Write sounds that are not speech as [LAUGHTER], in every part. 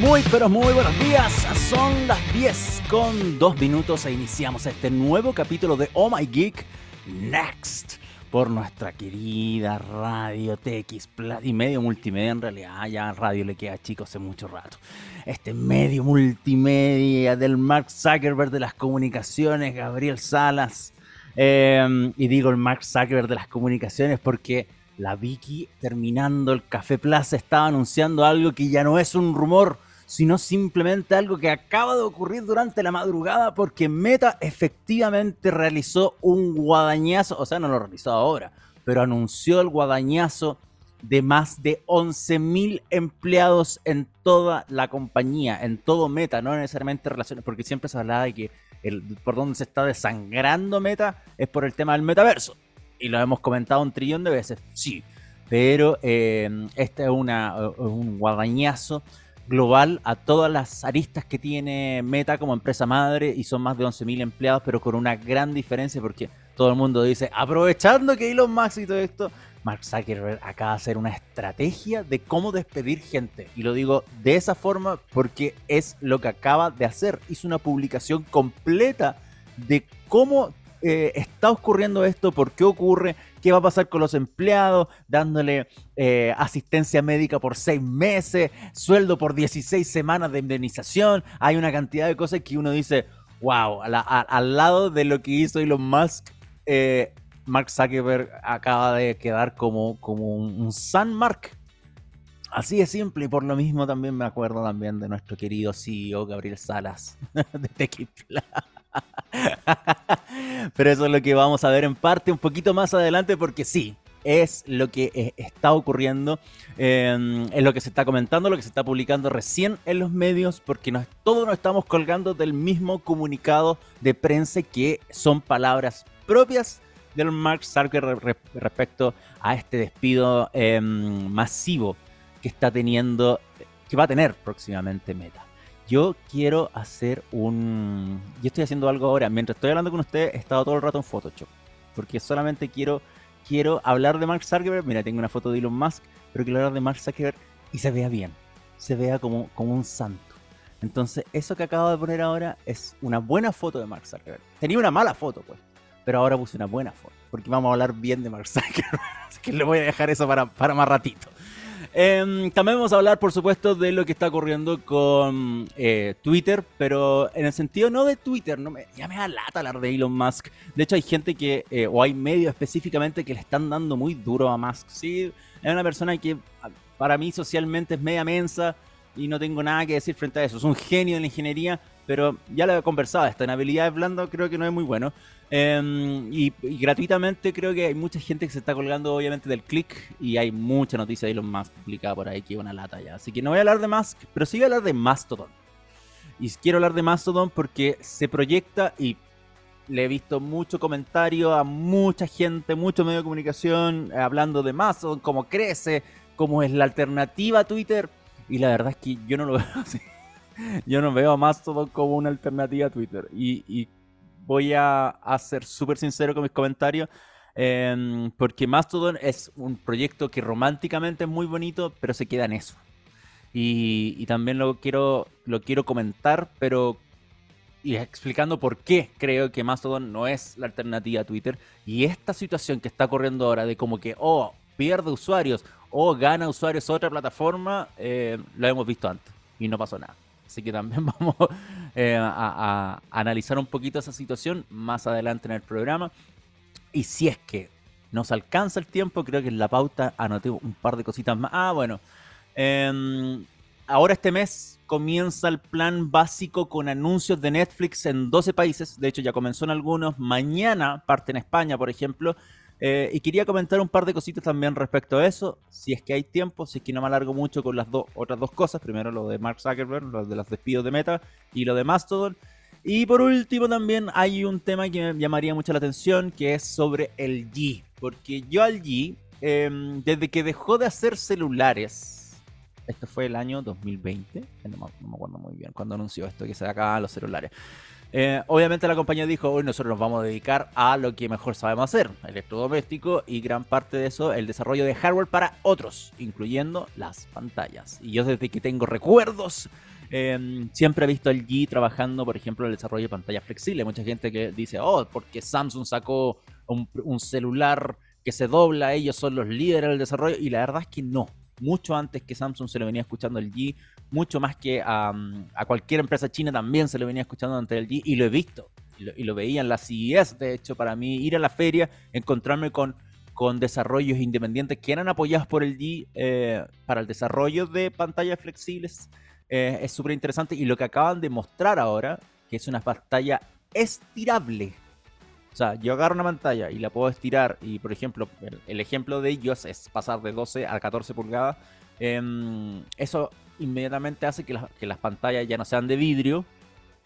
Muy, pero muy buenos días. Son las 10 con 2 minutos e iniciamos este nuevo capítulo de Oh My Geek Next por nuestra querida Radio TX y medio multimedia. En realidad, ya radio le queda chicos hace mucho rato. Este medio multimedia del Mark Zuckerberg de las comunicaciones, Gabriel Salas. Eh, y digo el Mark Zuckerberg de las comunicaciones porque la Vicky, terminando el Café Plaza, estaba anunciando algo que ya no es un rumor, sino simplemente algo que acaba de ocurrir durante la madrugada porque Meta efectivamente realizó un guadañazo, o sea, no lo realizó ahora, pero anunció el guadañazo de más de 11.000 empleados en toda la compañía, en todo Meta, no necesariamente relaciones, porque siempre se hablaba de que por donde se está desangrando Meta es por el tema del metaverso y lo hemos comentado un trillón de veces, sí, pero eh, este es una, un guadañazo global a todas las aristas que tiene Meta como empresa madre y son más de 11.000 empleados, pero con una gran diferencia porque todo el mundo dice, aprovechando que Elon Musk y todo esto, Mark Zuckerberg acaba de hacer una estrategia de cómo despedir gente. Y lo digo de esa forma porque es lo que acaba de hacer. Hizo una publicación completa de cómo eh, está ocurriendo esto, por qué ocurre, qué va a pasar con los empleados, dándole eh, asistencia médica por seis meses, sueldo por 16 semanas de indemnización. Hay una cantidad de cosas que uno dice, wow, al lado de lo que hizo Elon Musk, eh, Mark Zuckerberg acaba de quedar como, como un, un San Mark. Así de simple y por lo mismo también me acuerdo también de nuestro querido CEO Gabriel Salas [LAUGHS] de Tequipla. [LAUGHS] Pero eso es lo que vamos a ver en parte un poquito más adelante porque sí, es lo que eh, está ocurriendo, eh, es lo que se está comentando, lo que se está publicando recién en los medios, porque nos, todos nos estamos colgando del mismo comunicado de prensa que son palabras propias del Mark Zuckerberg respecto a este despido eh, masivo que está teniendo, que va a tener próximamente Meta yo quiero hacer un... Yo estoy haciendo algo ahora. Mientras estoy hablando con ustedes, he estado todo el rato en Photoshop. Porque solamente quiero, quiero hablar de Mark Zuckerberg. Mira, tengo una foto de Elon Musk, pero quiero hablar de Mark Zuckerberg y se vea bien. Se vea como, como un santo. Entonces, eso que acabo de poner ahora es una buena foto de Mark Zuckerberg. Tenía una mala foto, pues. Pero ahora puse una buena foto. Porque vamos a hablar bien de Mark [LAUGHS] Zuckerberg. Así que le voy a dejar eso para, para más ratito. Eh, también vamos a hablar, por supuesto, de lo que está ocurriendo con eh, Twitter, pero en el sentido no de Twitter, no me, ya me da lata hablar de Elon Musk. De hecho, hay gente que, eh, o hay medios específicamente que le están dando muy duro a Musk. Sí, es una persona que para mí socialmente es media mensa y no tengo nada que decir frente a eso. Es un genio de la ingeniería, pero ya lo he conversado, esta en habilidades blandas creo que no es muy bueno. Em, y, gratuitamente creo que hay mucha gente que se está colgando obviamente del click y hay mucha noticia de Elon Musk publicada por ahí que es una lata ya. Así que no voy a hablar de Musk, pero sí voy a hablar de Mastodon. Y quiero hablar de Mastodon porque se proyecta y le he visto mucho comentario a mucha gente, mucho medio de comunicación hablando de Mastodon, cómo crece, cómo es la alternativa a Twitter. Y la verdad es que yo no lo veo [LAUGHS] así [LAUGHS] yo no veo a Mastodon como una alternativa a Twitter. Y, voy a, ser súper sincero con mis comentarios. Em, porque Mastodon es un proyecto que románticamente es muy bonito, pero se queda en eso. Y, también lo quiero, lo quiero comentar, pero explicando por qué creo que Mastodon no es la alternativa a Twitter. Y esta situación que está ocurriendo ahora de como que, oh, pierde usuarios o gana usuarios otra plataforma, eh, lo hemos visto antes y no pasó nada. Así que también [LAUGHS] vamos eh, a, analizar un poquito esa situación más adelante en el programa. Y si es que nos alcanza el tiempo, creo que en la pauta anoté un par de cositas más. Ah, bueno. Em, ahora este mes comienza el plan básico con anuncios de Netflix en 12 países. De hecho, ya comenzó en algunos. Mañana parte en España, por ejemplo. Eh, y quería comentar un par de cositas también respecto a eso, si es que hay tiempo, si es que no me alargo mucho con las otras dos cosas. Primero lo de Mark Zuckerberg, lo de los despidos de Meta y lo de Mastodon. Y por último también hay un tema que me llamaría mucho la atención, que es sobre el G. Porque yo al G, em, desde que dejó de hacer celulares, Esto fue el año 2020, no me, acuerdo muy bien, cuando anunció esto que se acaban los celulares. Eh, obviamente la compañía dijo, hoy nosotros nos vamos a dedicar a lo que mejor sabemos hacer, electrodoméstico y gran parte de eso, el desarrollo de hardware para otros, incluyendo las pantallas. Y yo desde que tengo recuerdos, em, siempre he visto al G trabajando, por ejemplo, en el desarrollo de pantallas flexibles. Mucha gente que dice, oh, porque Samsung sacó un celular que se dobla, ellos son los líderes del desarrollo, y la verdad es que no mucho antes que Samsung se lo venía escuchando el G, mucho más que a, cualquier empresa china también se lo venía escuchando ante el G y lo he visto. Y lo, veía en la CES, de hecho, para mí ir a la feria, encontrarme con, con desarrollos independientes que eran apoyados por el G eh, para el desarrollo de pantallas flexibles, eh, es súper interesante. Y lo que acaban de mostrar ahora, que es una pantalla estirable, o sea, yo agarro una pantalla y la puedo estirar y, por ejemplo, el, ejemplo de ellos es pasar de 12 a 14 pulgadas. Em, eso inmediatamente hace que, las pantallas ya no sean de vidrio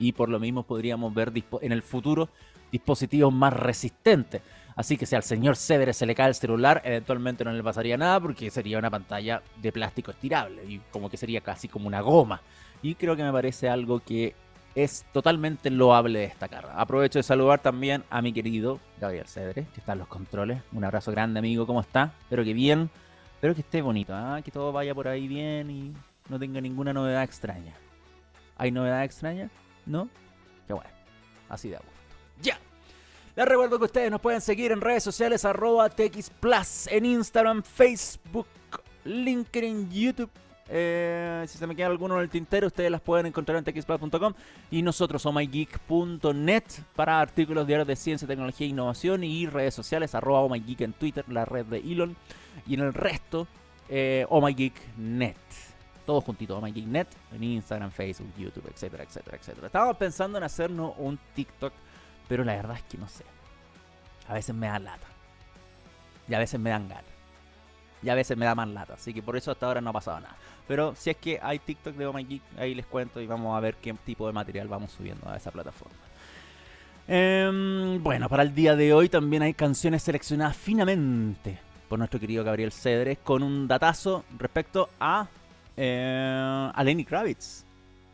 y por lo mismo podríamos ver en el futuro dispositivos más resistentes. Así que si al señor Cedre se le cae el celular, eventualmente no le pasaría nada porque sería una pantalla de plástico estirable y como que sería casi como una goma. Y creo que me parece algo que es totalmente loable destacar. Aprovecho de saludar también a mi querido Gabriel Cedre, que está en los controles. Un abrazo grande, amigo, ¿cómo está? Espero que bien, espero que esté bonito, ¿ah? que todo vaya por ahí bien y no tenga ninguna novedad extraña. ¿Hay novedad extraña? ¿No? Qué bueno, así de acuerdo. ¡Ya! Les recuerdo que ustedes nos pueden seguir en redes sociales arroba TX en Instagram, Facebook, LinkedIn, YouTube eh, si se me queda alguno en el tintero, ustedes las pueden encontrar en texplus.com y nosotros omygeek.net para artículos diarios de ciencia, tecnología e innovación y redes sociales, arroba omygeek en Twitter, la red de Elon y en el resto, eh, omygeeknet. Todo juntito, omygeeknet en Instagram, Facebook, YouTube, etcétera, etcétera, etcétera. Estaba pensando en hacernos un TikTok, pero la verdad es que no sé. A veces me da lata. Y a veces me dan ganas. Y a veces me da más lata. Así que por eso hasta ahora no ha pasado nada. Pero si es que hay TikTok de Oh My Geek, ahí les cuento y vamos a ver qué tipo de material vamos subiendo a esa plataforma. Em, bueno, para el día de hoy también hay canciones seleccionadas finamente por nuestro querido Gabriel Cedres con un datazo respecto a, eh, a Lenny Kravitz.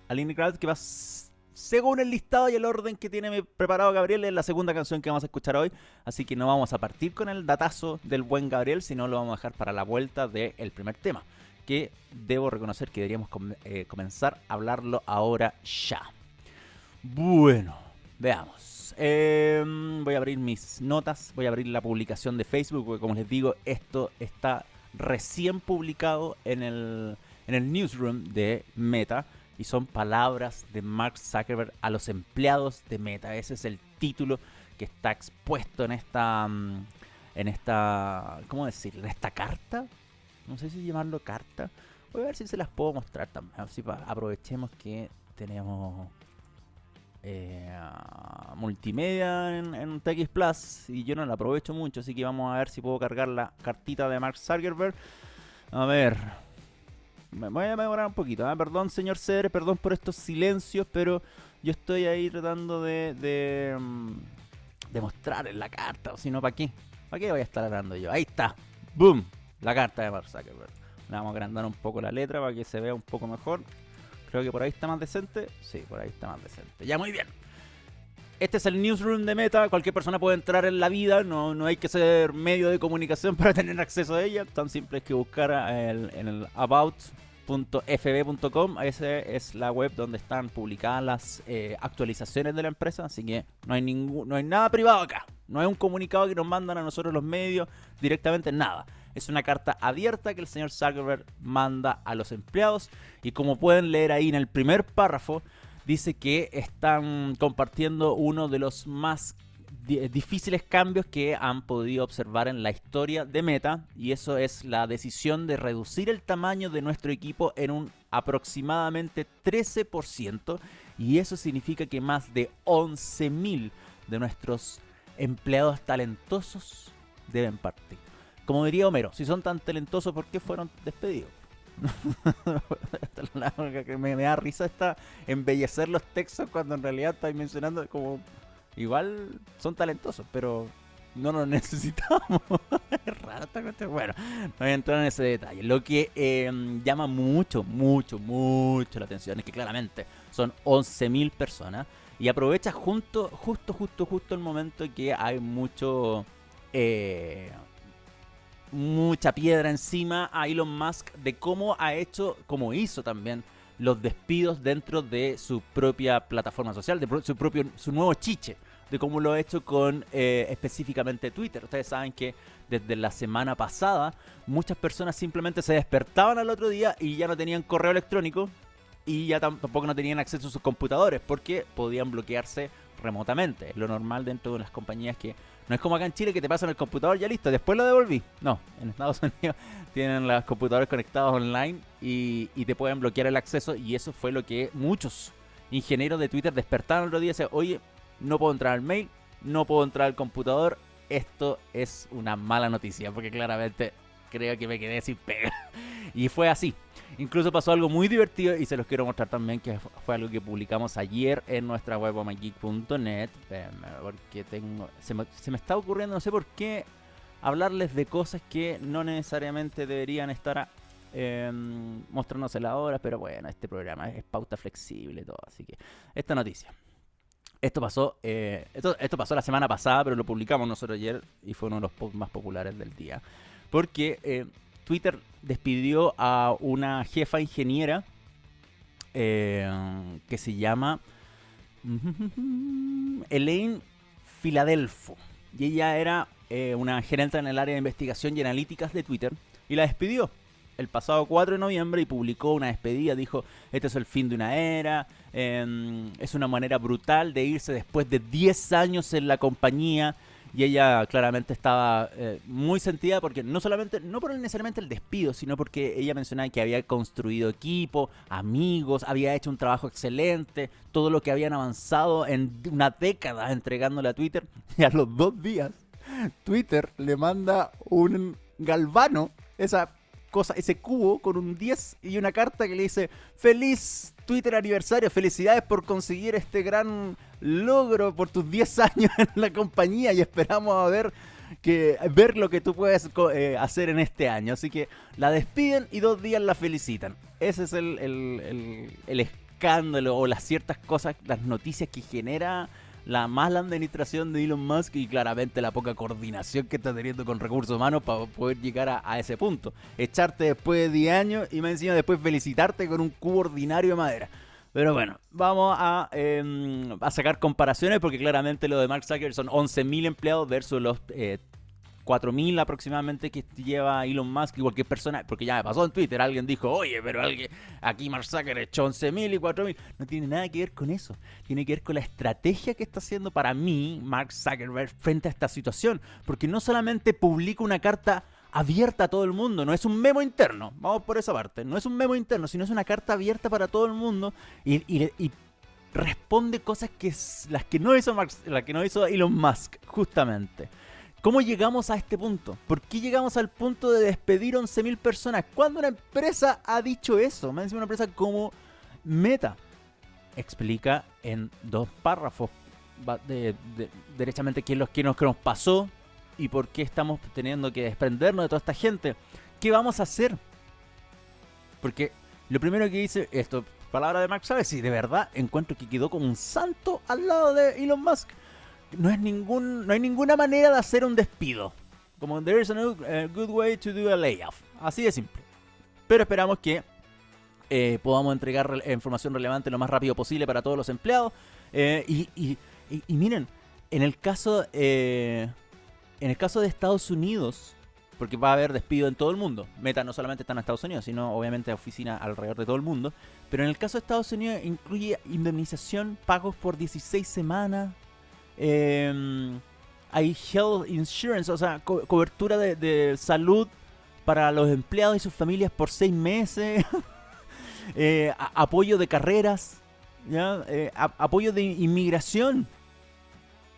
A Lenny Kravitz que va según el listado y el orden que tiene preparado Gabriel, es la segunda canción que vamos a escuchar hoy. Así que no vamos a partir con el datazo del buen Gabriel, sino lo vamos a dejar para la vuelta del primer tema que debo reconocer que deberíamos eh, comenzar a hablarlo ahora ya. Bueno, veamos. Em, voy a abrir mis notas, voy a abrir la publicación de Facebook, porque como les digo, esto está recién publicado en el, en el newsroom de Meta y son palabras de Mark Zuckerberg a los empleados de Meta. Ese es el título que está expuesto en esta, mm, en esta, ¿cómo decir? En esta carta no sé si llamarlo carta. Voy a ver si se las puedo mostrar también. Así aprovechemos que tenemos eh, multimedia en, en, TX Plus y yo no la aprovecho mucho, así que vamos a ver si puedo cargar la cartita de Mark Zuckerberg. A ver, me voy a mejorar un poquito. ¿eh? Perdón, señor Cedre, perdón por estos silencios, pero yo estoy ahí tratando de, de, mm, de mostrar en la carta, o si no, ¿para qué? ¿Para qué voy a estar hablando yo? Ahí está, boom, la carta de Mark Zuckerberg. Le vamos a agrandar un poco la letra para que se vea un poco mejor. Creo que por ahí está más decente. Sí, por ahí está más decente. Ya, muy bien. Este es el newsroom de Meta. Cualquier persona puede entrar en la vida. No, no hay que ser medio de comunicación [LAUGHS] para tener acceso a ella. Tan simple es que buscar en el about.fb.com. Esa es la web donde están publicadas las eh, actualizaciones de la empresa. Así que no hay, ningún, no hay nada privado acá. No hay un comunicado que nos mandan a nosotros los medios directamente. Nada. Es una carta abierta que el señor Zuckerberg manda a los empleados. Y como pueden leer ahí en el primer párrafo, dice que están compartiendo uno de los más difíciles cambios que han podido observar en la historia de Meta. Y eso es la decisión de reducir el tamaño de nuestro equipo en un aproximadamente 13% y eso significa que más de 11.000 de nuestros empleados talentosos deben partir. Como diría Homero, si son tan talentosos, ¿por qué fueron despedidos? [LAUGHS] me, da risa esta embellecer los textos cuando en realidad estáis mencionando como igual son talentosos, pero no lo [LAUGHS] necesitamos. es raro esta cuestión. Bueno, no voy a entrar en ese detalle. Lo que em, llama mucho, mucho, mucho la atención es que claramente son 11.000 personas y aprovecha justo, justo, justo, justo el momento en que hay mucho... Eh, mucha piedra encima a Elon Musk de cómo ha hecho, como hizo también los despidos dentro de su propia plataforma social, de su propio, su nuevo chiche, de cómo lo ha hecho con eh, específicamente Twitter. Ustedes saben que desde la semana pasada muchas personas simplemente se despertaban al otro día y ya no tenían correo electrónico y ya tampoco no tenían acceso a sus computadores porque podían bloquearse remotamente. lo normal dentro de las compañías que no es como acá en Chile que te pasan el computador ya listo, después lo devolví. No, en Estados [LAUGHS] Unidos tienen los computadores conectados online y, te pueden bloquear el acceso y eso fue lo que muchos ingenieros de Twitter despertaron el otro día y decían, oye, no puedo entrar al mail, no puedo entrar al computador, esto es una mala noticia porque claramente creo que me quedé sin pega. [LAUGHS] Y fue así. Incluso pasó algo muy divertido y se los quiero mostrar también, que fue algo que publicamos ayer en nuestra web omageek.net. Porque tengo, se me, está ocurriendo, no sé por qué, hablarles de cosas que no necesariamente deberían estar eh, mostrándose la hora, pero bueno, este programa es pauta flexible y todo, así que esta noticia. Esto pasó, eh, esto, esto, pasó la semana pasada, pero lo publicamos nosotros ayer y fue uno de los más populares del día. Porque eh, Twitter despidió a una jefa ingeniera eh, que se llama [LAUGHS] Elaine Filadelfo. Y ella era eh, una gerente en el área de investigación y analíticas de Twitter y la despidió el pasado 4 de noviembre y publicó una despedida. Dijo, este es el fin de una era, em, es una manera brutal de irse después de 10 años en la compañía y ella claramente estaba eh, muy sentida porque no solamente, no por necesariamente el despido, sino porque ella mencionaba que había construido equipo, amigos, había hecho un trabajo excelente, todo lo que habían avanzado en una década entregándole a Twitter. [LAUGHS] Y a los dos días Twitter le manda un galvano, esa ese cubo con un 10 y una carta que le dice feliz Twitter aniversario, felicidades por conseguir este gran logro por tus 10 [LAUGHS] años en la compañía y esperamos a ver que ver lo que tú puedes eh, hacer en este año. Así que la despiden y dos días la felicitan. Ese es el, el escándalo o las ciertas cosas, las noticias que genera la mala administración de Elon Musk y claramente la poca coordinación que está teniendo con recursos humanos para poder llegar a, ese punto. Echarte después de 10 años y me encima después felicitarte con un cubo ordinario de madera. Pero bueno, vamos a, em, a sacar comparaciones porque claramente lo de Mark Zuckerberg son 11.000 empleados versus los eh, 4.000 aproximadamente que lleva Elon Musk y cualquier persona, porque ya me pasó en Twitter, alguien dijo, oye, pero alguien, aquí Mark Zuckerberg echó 11.000 y 4.000. No tiene nada que ver con eso, tiene que ver con la estrategia que está haciendo para mí Mark Zuckerberg frente a esta situación, porque no solamente publica una carta abierta a todo el mundo, no es un memo interno, vamos por esa parte, no es un memo interno, sino es una carta abierta para todo el mundo y, y, responde cosas que las que no hizo Mark, las que no hizo Elon Musk, justamente. ¿Cómo llegamos a este punto? ¿Por qué llegamos al punto de despedir 11.000 personas? ¿Cuándo una empresa ha dicho eso? Me una empresa como Meta. Explica en dos párrafos derechamente qué es lo que nos, pasó y por qué estamos teniendo que desprendernos de toda esta gente. ¿Qué vamos a hacer? Porque lo primero que dice esto, palabra de Mark ¿sabes? si de verdad encuentro que quedó como un santo al lado de Elon Musk no es ningún no hay ninguna manera de hacer un despido. Como there is a good way to do a layoff. Así de simple. Pero esperamos que eh, podamos entregar información relevante lo más rápido posible para todos los empleados. Eh, y, miren, en el caso eh, en el caso de Estados Unidos, porque va a haber despido en todo el mundo. Meta no solamente está en Estados Unidos, sino obviamente oficina alrededor de todo el mundo. Pero en el caso de Estados Unidos incluye indemnización, pagos por 16 semanas, Em, hay health insurance, o sea, cobertura de, salud para los empleados y sus familias por seis meses. [LAUGHS] Eh, apoyo de carreras. Eh, apoyo de inmigración.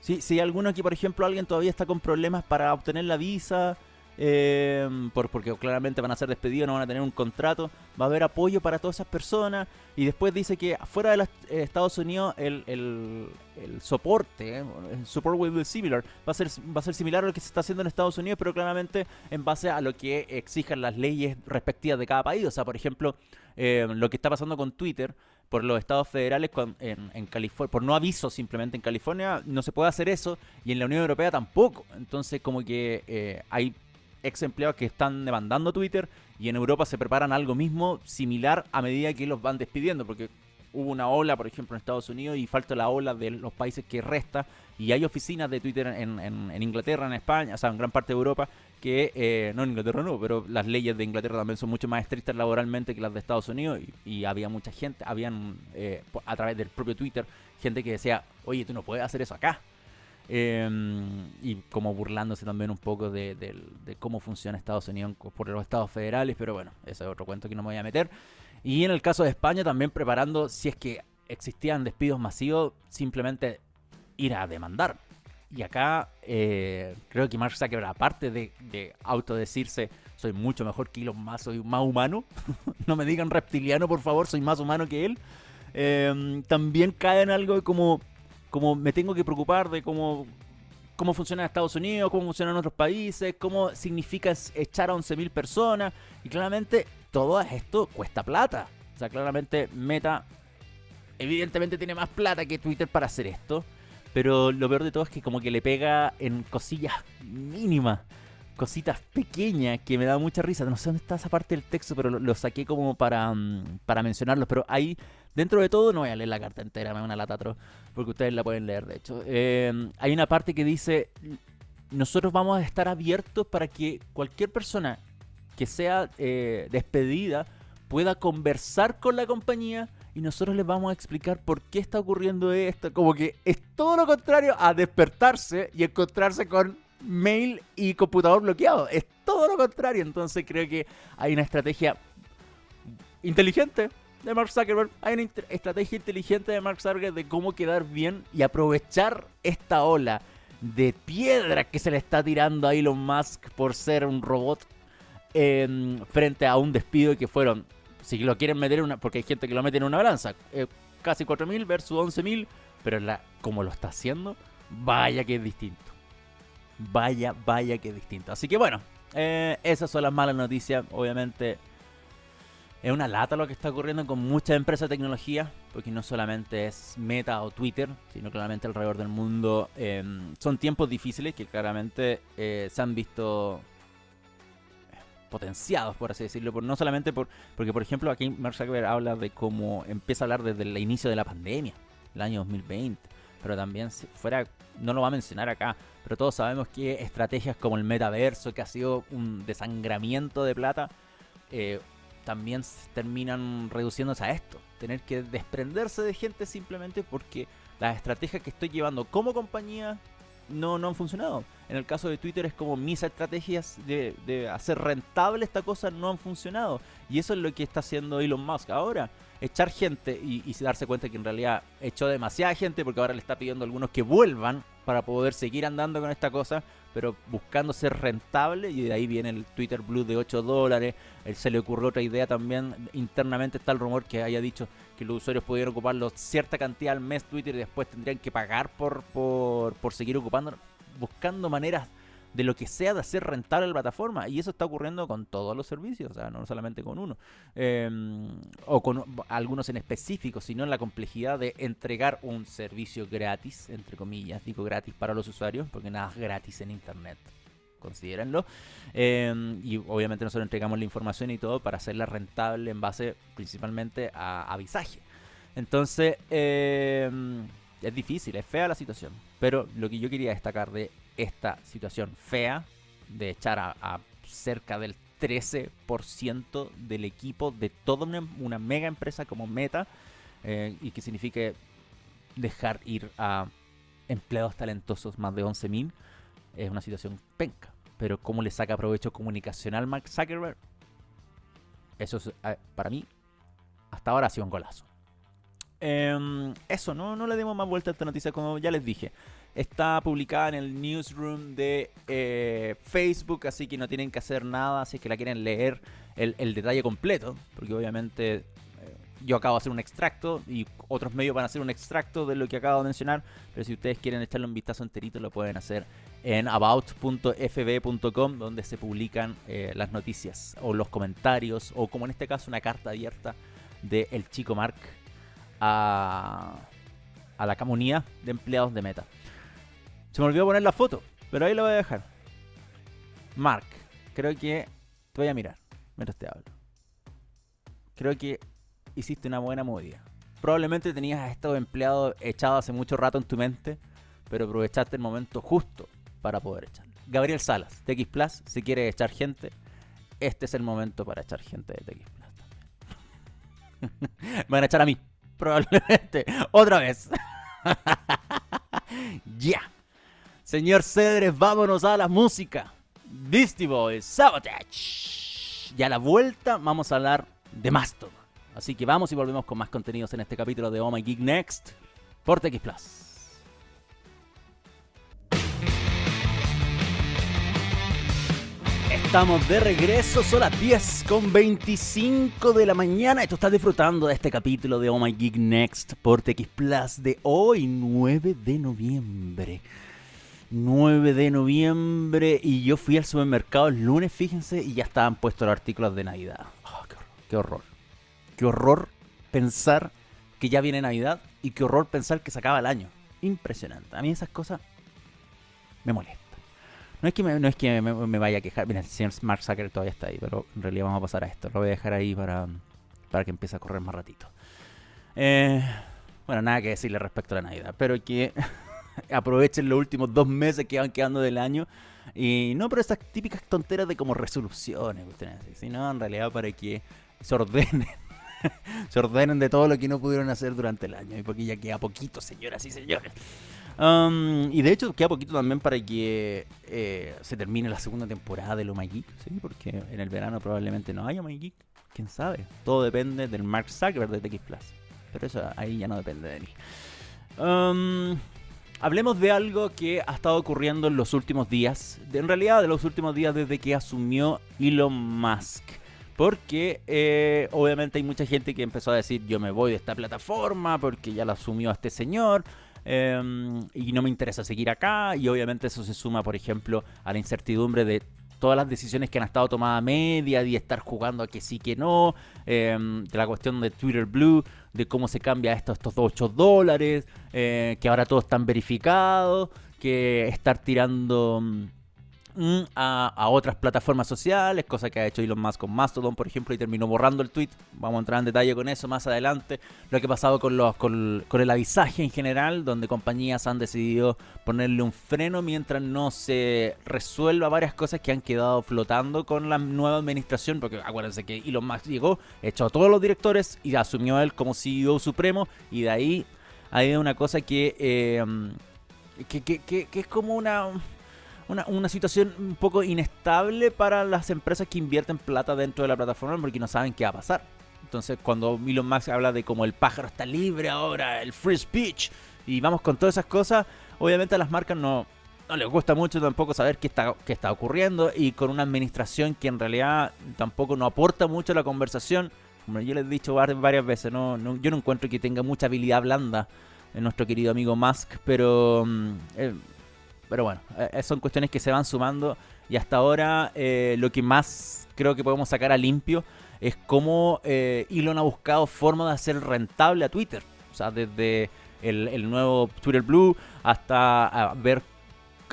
Si, si hay alguno aquí, por ejemplo, alguien todavía está con problemas para obtener la visa, eh, por, porque claramente van a ser despedidos, no van a tener un contrato, va a haber apoyo para todas esas personas y después dice que fuera de los eh, Estados Unidos el, el, el soporte, el support will be similar, va a, ser, va a ser similar a lo que se está haciendo en Estados Unidos, pero claramente en base a lo que exijan las leyes respectivas de cada país. O sea, por ejemplo, eh, lo que está pasando con Twitter por los estados federales en, en California, por no aviso simplemente en California, no se puede hacer eso y en la Unión Europea tampoco. Entonces como que eh, hay ex empleados que están demandando Twitter y en Europa se preparan algo mismo similar a medida que los van despidiendo, porque hubo una ola, por ejemplo, en Estados Unidos y falta la ola de los países que resta y hay oficinas de Twitter en, Inglaterra, en España, o sea, en gran parte de Europa, que, eh, no en Inglaterra no, pero las leyes de Inglaterra también son mucho más estrictas laboralmente que las de Estados Unidos y, había mucha gente, habían eh, a través del propio Twitter, gente que decía, oye, tú no puedes hacer eso acá. Em, y como burlándose también un poco de, cómo funciona Estados Unidos por los estados federales, pero bueno, ese es otro cuento que no me voy a meter. Y en el caso de España también preparando, si es que existían despidos masivos, simplemente ir a demandar. Y acá eh, creo que Mark Zuckerberg, aparte de, de autodecirse, soy mucho mejor que Elon Musk, soy más humano, [LAUGHS] no me digan reptiliano por favor, soy más humano que él, em, también cae en algo como, como me tengo que preocupar de cómo, cómo funciona Estados Unidos, cómo funcionan otros países, cómo significa echar a 11.000 personas. Y claramente todo esto cuesta plata. O sea, claramente Meta evidentemente tiene más plata que Twitter para hacer esto. Pero lo peor de todo es que como que le pega en cosillas mínimas. Cositas pequeñas que me da mucha risa. No sé dónde está esa parte del texto, pero lo, saqué como para, mm, para mencionarlo. Pero ahí, dentro de todo, no voy a leer la carta entera, me da una lata atroz, porque ustedes la pueden leer, de hecho. Eh, hay una parte que dice, nosotros vamos a estar abiertos para que cualquier persona que sea eh, despedida pueda conversar con la compañía y nosotros les vamos a explicar por qué está ocurriendo esto. Como que es todo lo contrario a despertarse y encontrarse con mail y computador bloqueado. Es todo lo contrario. Entonces creo que hay una estrategia inteligente de Mark Zuckerberg. Hay una estrategia inteligente de Mark Zuckerberg de cómo quedar bien y aprovechar esta ola de piedra que se le está tirando a Elon Musk por ser un robot frente a un despido que fueron, si lo quieren meter, una, porque hay gente que lo mete en una balanza, eh, casi 4.000 versus 11.000, pero la, como lo está haciendo, vaya que es distinto. Vaya, vaya que distinto. Así que bueno, eh, esas son las malas noticias. Obviamente es una lata lo que está ocurriendo con muchas empresas de tecnología, porque no solamente es Meta o Twitter, sino claramente alrededor del mundo. Em, son tiempos difíciles que claramente eh, se han visto potenciados, por así decirlo, por, no solamente por, porque, por ejemplo, aquí Mark Zuckerberg habla de cómo empieza a hablar desde el inicio de la pandemia, el año 2020, pero también fuera, no lo va a mencionar acá, pero todos sabemos que estrategias como el metaverso, que ha sido un desangramiento de plata, eh, también terminan reduciéndose a esto, tener que desprenderse de gente simplemente porque las estrategias que estoy llevando como compañía no, no han funcionado. En el caso de Twitter es como mis estrategias de, hacer rentable esta cosa no han funcionado. Y eso es lo que está haciendo Elon Musk ahora. Echar gente y, y darse cuenta que en realidad echó demasiada gente porque ahora le está pidiendo a algunos que vuelvan para poder seguir andando con esta cosa, pero buscando ser rentable y de ahí viene el Twitter Blue de 8 dólares. Él se le ocurrió otra idea también. Internamente está el rumor que haya dicho que los usuarios pudieran ocuparlo cierta cantidad al mes Twitter y después tendrían que pagar por, por, por seguir ocupándolo. Buscando maneras de lo que sea de hacer rentable la plataforma. Y eso está ocurriendo con todos los servicios, o sea, no solamente con uno. Em, o con algunos en específico, sino en la complejidad de entregar un servicio gratis, entre comillas, digo gratis para los usuarios, porque nada es gratis en Internet. Considérenlo. Em, y obviamente nosotros entregamos la información y todo para hacerla rentable en base principalmente a avisaje. Entonces, em, es difícil, es fea la situación. Pero lo que yo quería destacar de esta situación fea de echar a, cerca del 13% del equipo de toda una, mega empresa como Meta eh, y que signifique dejar ir a empleados talentosos más de 11.000 es una situación penca. Pero cómo le saca provecho comunicacional Mark Zuckerberg, eso es, eh, para mí hasta ahora ha sido un golazo. Em, eso, no, no le demos más vuelta a esta noticia, como ya les dije. Está publicada en el newsroom de eh, Facebook, así que no tienen que hacer nada, así que la quieren leer el, detalle completo, porque obviamente eh, yo acabo de hacer un extracto y otros medios van a hacer un extracto de lo que acabo de mencionar, pero si ustedes quieren echarle un vistazo enterito lo pueden hacer en about.fb.com donde se publican eh, las noticias o los comentarios o como en este caso una carta abierta de el chico Mark a, a la comunidad de empleados de Meta. Se me olvidó poner la foto, pero ahí la voy a dejar. Mark, creo que te voy a mirar mientras te hablo. Creo que hiciste una buena movida. Probablemente tenías a estos empleados echados hace mucho rato en tu mente, pero aprovechaste el momento justo para poder echarlo. Gabriel Salas, TX Plus, si quieres echar gente, este es el momento para echar gente de TX Plus también. [LAUGHS] Van a echar a mí, probablemente. [LAUGHS] Otra vez. [LAUGHS] ya. Señor Cedres, vámonos a la música. Beastie Boys, Sabotage. Y a la vuelta vamos a hablar de Mastodon. Así que vamos y volvemos con más contenidos en este capítulo de Oh My Geek Next por TX Plus. Estamos de regreso, son las 10 con 25 de la mañana y tú estás disfrutando de este capítulo de Oh My Geek Next por TX Plus de hoy, 9 de noviembre. 9 de noviembre y yo fui al supermercado el lunes, fíjense, y ya estaban puestos los artículos de Navidad. Oh, qué, horror, qué horror. pensar que ya viene Navidad y qué horror pensar que se acaba el año. Impresionante. A mí esas cosas me molestan. No es que me, no es que me, vaya a quejar. Mira, el señor Mark Zuckerberg todavía está ahí, pero en realidad vamos a pasar a esto. Lo voy a dejar ahí para, para que empiece a correr más ratito. Eh, bueno, nada que decirle respecto a la Navidad, pero que [LAUGHS] [LAUGHS] aprovechen los últimos dos meses que van quedando del año. Y no por esas típicas tonteras de como resoluciones, sino en realidad para que se ordenen. [LAUGHS] se ordenen de todo lo que no pudieron hacer durante el año. Y porque ya queda poquito, señoras y señores. Um, y de hecho queda poquito también para que eh, se termine la segunda temporada de lo My Geek, ¿sí? porque en el verano probablemente no haya My Geek. Quién sabe. Todo depende del Mark Zuckerberg de TX Plus. Pero eso ahí ya no depende de mí. Um, Hablemos de algo que ha estado ocurriendo en los últimos días. En realidad, de los últimos días desde que asumió Elon Musk. Porque eh, obviamente hay mucha gente que empezó a decir yo me voy de esta plataforma porque ya la asumió este señor. Em, y no me interesa seguir acá. Y obviamente eso se suma, por ejemplo, a la incertidumbre de todas las decisiones que han estado tomadas media y estar jugando a que sí, que no, em, de la cuestión de Twitter Blue, de cómo se cambia esto, estos 8 dólares, eh, que ahora todo están verificados, que estar tirando mm, a, otras plataformas sociales, cosa que ha hecho Elon Musk con Mastodon, por ejemplo, y terminó borrando el tweet. Vamos a entrar en detalle con eso más adelante. Lo que ha pasado con, los, con, el avisaje en general, donde compañías han decidido ponerle un freno mientras no se resuelva varias cosas que han quedado flotando con la nueva administración, porque acuérdense que Elon Musk llegó, echó a todos los directores y asumió él como CEO supremo, y de ahí hay una cosa eh, que, que, que es como una una, situación un poco inestable para las empresas que invierten plata dentro de la plataforma porque no saben qué va a pasar. Entonces, cuando Elon Musk habla de como el pájaro está libre ahora, el free speech, y vamos con todas esas cosas, obviamente a las marcas no, no les gusta mucho tampoco saber qué está, qué está ocurriendo y con una administración que en realidad tampoco no aporta mucho a la conversación. Como yo les he dicho varias veces, no, yo no encuentro que tenga mucha habilidad blanda en nuestro querido amigo Musk, pero mm, eh, pero bueno, eh, eh, son cuestiones que se van sumando y hasta ahora eh, lo que más creo que podemos sacar a limpio es cómo Elon ha buscado formas de hacer rentable a Twitter. O sea, desde el, nuevo Twitter Blue hasta ver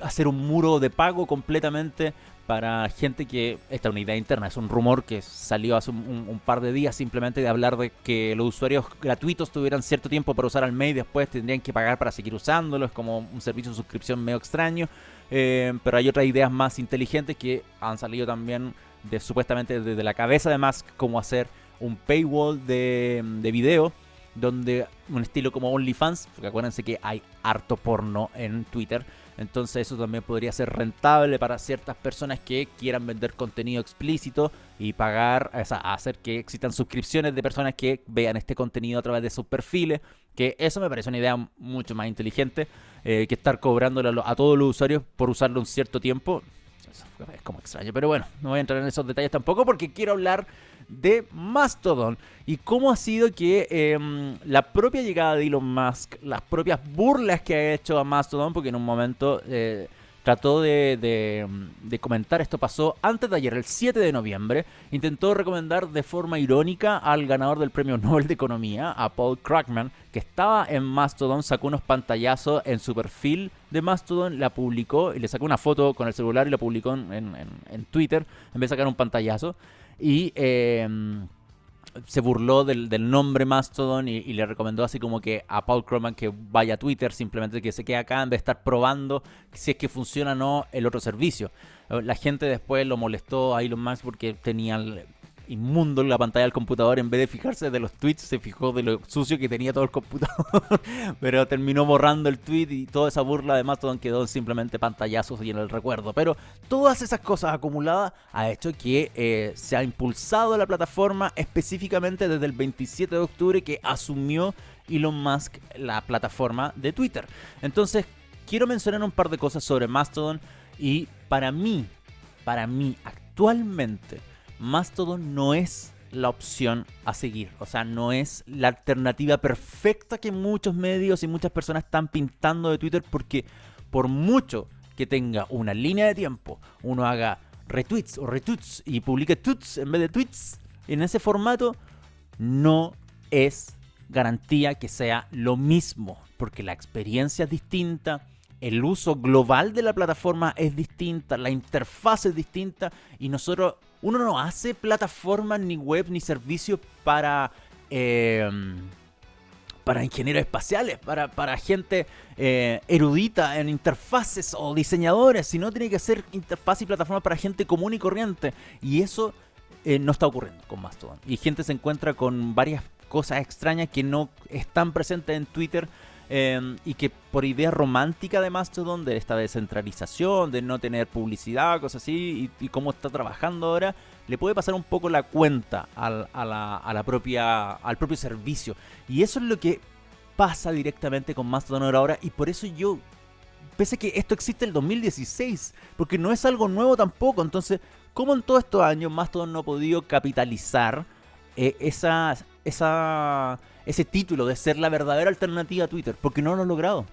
hacer un muro de pago completamente para gente que esta unidad interna es un rumor que salió hace un, par de días simplemente de hablar de que los usuarios gratuitos tuvieran cierto tiempo para usar al mail y después tendrían que pagar para seguir usándolo. Es como un servicio de suscripción medio extraño. Eh, pero hay otras ideas más inteligentes que han salido también supuestamente desde la cabeza de Musk como hacer un paywall de, de video donde un estilo como OnlyFans, porque acuérdense que hay harto porno en Twitter, Entonces eso también podría ser rentable para ciertas personas que quieran vender contenido explícito y pagar, o sea, hacer que existan suscripciones de personas que vean este contenido a través de sus perfiles. Que eso me parece una idea mucho más inteligente eh, que estar cobrándole a, todos los usuarios por usarlo un cierto tiempo. Es como extraño, pero bueno, no voy a entrar en esos detalles tampoco porque quiero hablar de Mastodon y cómo ha sido que em, la propia llegada de Elon Musk, las propias burlas que ha hecho a Mastodon, porque en un momento eh, trató de, comentar, esto pasó antes de ayer, el 7 de noviembre, intentó recomendar de forma irónica al ganador del premio Nobel de Economía, a Paul Krugman, que estaba en Mastodon, sacó unos pantallazos en su perfil Mastodon, la publicó y le sacó una foto con el celular y la publicó en, Twitter, en vez de sacar un pantallazo y em, se burló del, nombre Mastodon y, le recomendó así como que a Paul Krugman que vaya a Twitter, simplemente que se quede acá en vez de estar probando si es que funciona o no el otro servicio. La gente después lo molestó a Elon Musk porque tenía inmundo en la pantalla del computador. En vez de fijarse de los tweets, se fijó de lo sucio que tenía todo el computador. [LAUGHS] Pero terminó borrando el tweet y toda esa burla de Mastodon quedó simplemente pantallazos y en el recuerdo. Pero todas esas cosas acumuladas ha hecho que eh, se ha impulsado la plataforma específicamente desde el 27 de octubre que asumió Elon Musk la plataforma de Twitter. Entonces, quiero mencionar un par de cosas sobre Mastodon y para mí, para mí actualmente, Mastodon no es la opción a seguir. O sea, no es la alternativa perfecta que muchos medios y muchas personas están pintando de Twitter porque por mucho que tenga una línea de tiempo, uno haga retweets o retweets y publique tweets en vez de tweets en ese formato, no es garantía que sea lo mismo, porque la experiencia es distinta, el uso global de la plataforma es distinta, la interfaz es distinta y nosotros, uno no hace plataformas ni web ni servicios para... Em, para ingenieros espaciales, para, para gente eh, erudita en interfaces o diseñadores, sino tiene que ser interfaz y plataforma para gente común y corriente. Y eso eh, no está ocurriendo con Mastodon. Y gente se encuentra con varias cosas extrañas que no están presentes en Twitter Em, y que por idea romántica de Mastodon, de esta descentralización, de no tener publicidad, cosas así, y, cómo está trabajando ahora, le puede pasar un poco la cuenta al, a la, a la propia, al propio servicio. Y eso es lo que pasa directamente con Mastodon ahora, y por eso yo, pese a que esto existe en el 2016, porque no es algo nuevo tampoco, entonces, ¿cómo en todos estos años Mastodon no ha podido capitalizar eh, esa, esa ese título de ser la verdadera alternativa a Twitter, porque no lo ha logrado.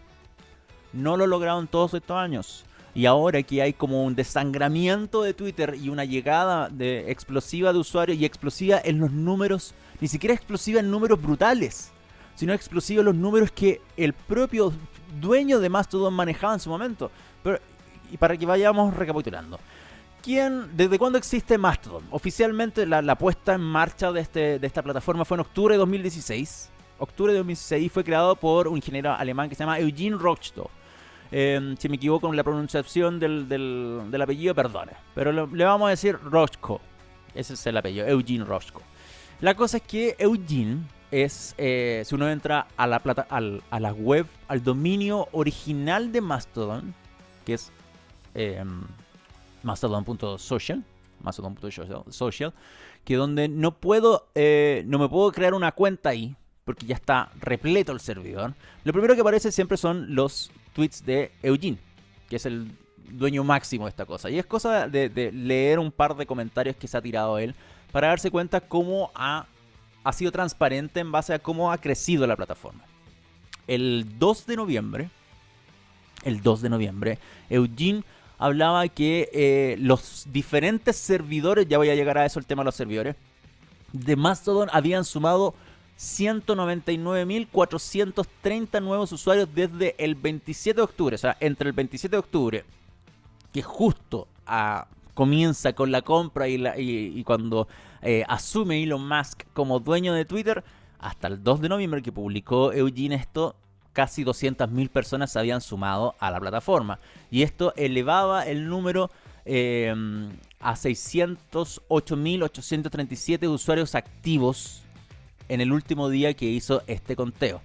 No lo en todos estos años. Y ahora que hay como un desangramiento de Twitter y una llegada de explosiva de usuarios y explosiva en los números, ni siquiera explosiva en números brutales, sino explosiva en los números que el propio dueño de Mastodon manejaba en su momento. Pero, y para que vayamos recapitulando. ¿Quién, ¿Desde cuándo existe Mastodon? Oficialmente la, puesta en marcha de, este, de esta plataforma fue en octubre de 2016. Octubre de 2016 fue creado por un ingeniero alemán que se llama Eugene Rochto. Em, si me equivoco con la pronunciación del, del, apellido, perdone. Pero le vamos a decir Rochko. Ese es el apellido, Eugene Rochko. La cosa es que Eugene es, eh, si uno entra a la, plata, a la web, al dominio original de Mastodon, que es eh, mastodon.social, mastodon.social, que donde no puedo, eh, no me puedo crear una cuenta ahí, porque ya está repleto el servidor. Lo primero que aparece siempre son los tweets de Eugene, que es el dueño máximo de esta cosa. Y es cosa de, leer un par de comentarios que se ha tirado él para darse cuenta cómo ha, ha sido transparente en base a cómo ha crecido la plataforma. El 2 de noviembre, el 2 de noviembre, Eugene hablaba que eh, los diferentes servidores, ya voy a llegar a eso el tema de los servidores, de Mastodon habían sumado 199.430 nuevos usuarios desde el 27 de octubre, o sea, entre el 27 de octubre, que justo ah, comienza con la compra y, cuando eh, asume Elon Musk como dueño de Twitter, hasta el 2 de noviembre que publicó Eugene esto, casi 200.000 personas se habían sumado a la plataforma. Y esto elevaba el número eh, a 608.837 usuarios activos en el último día que hizo este conteo.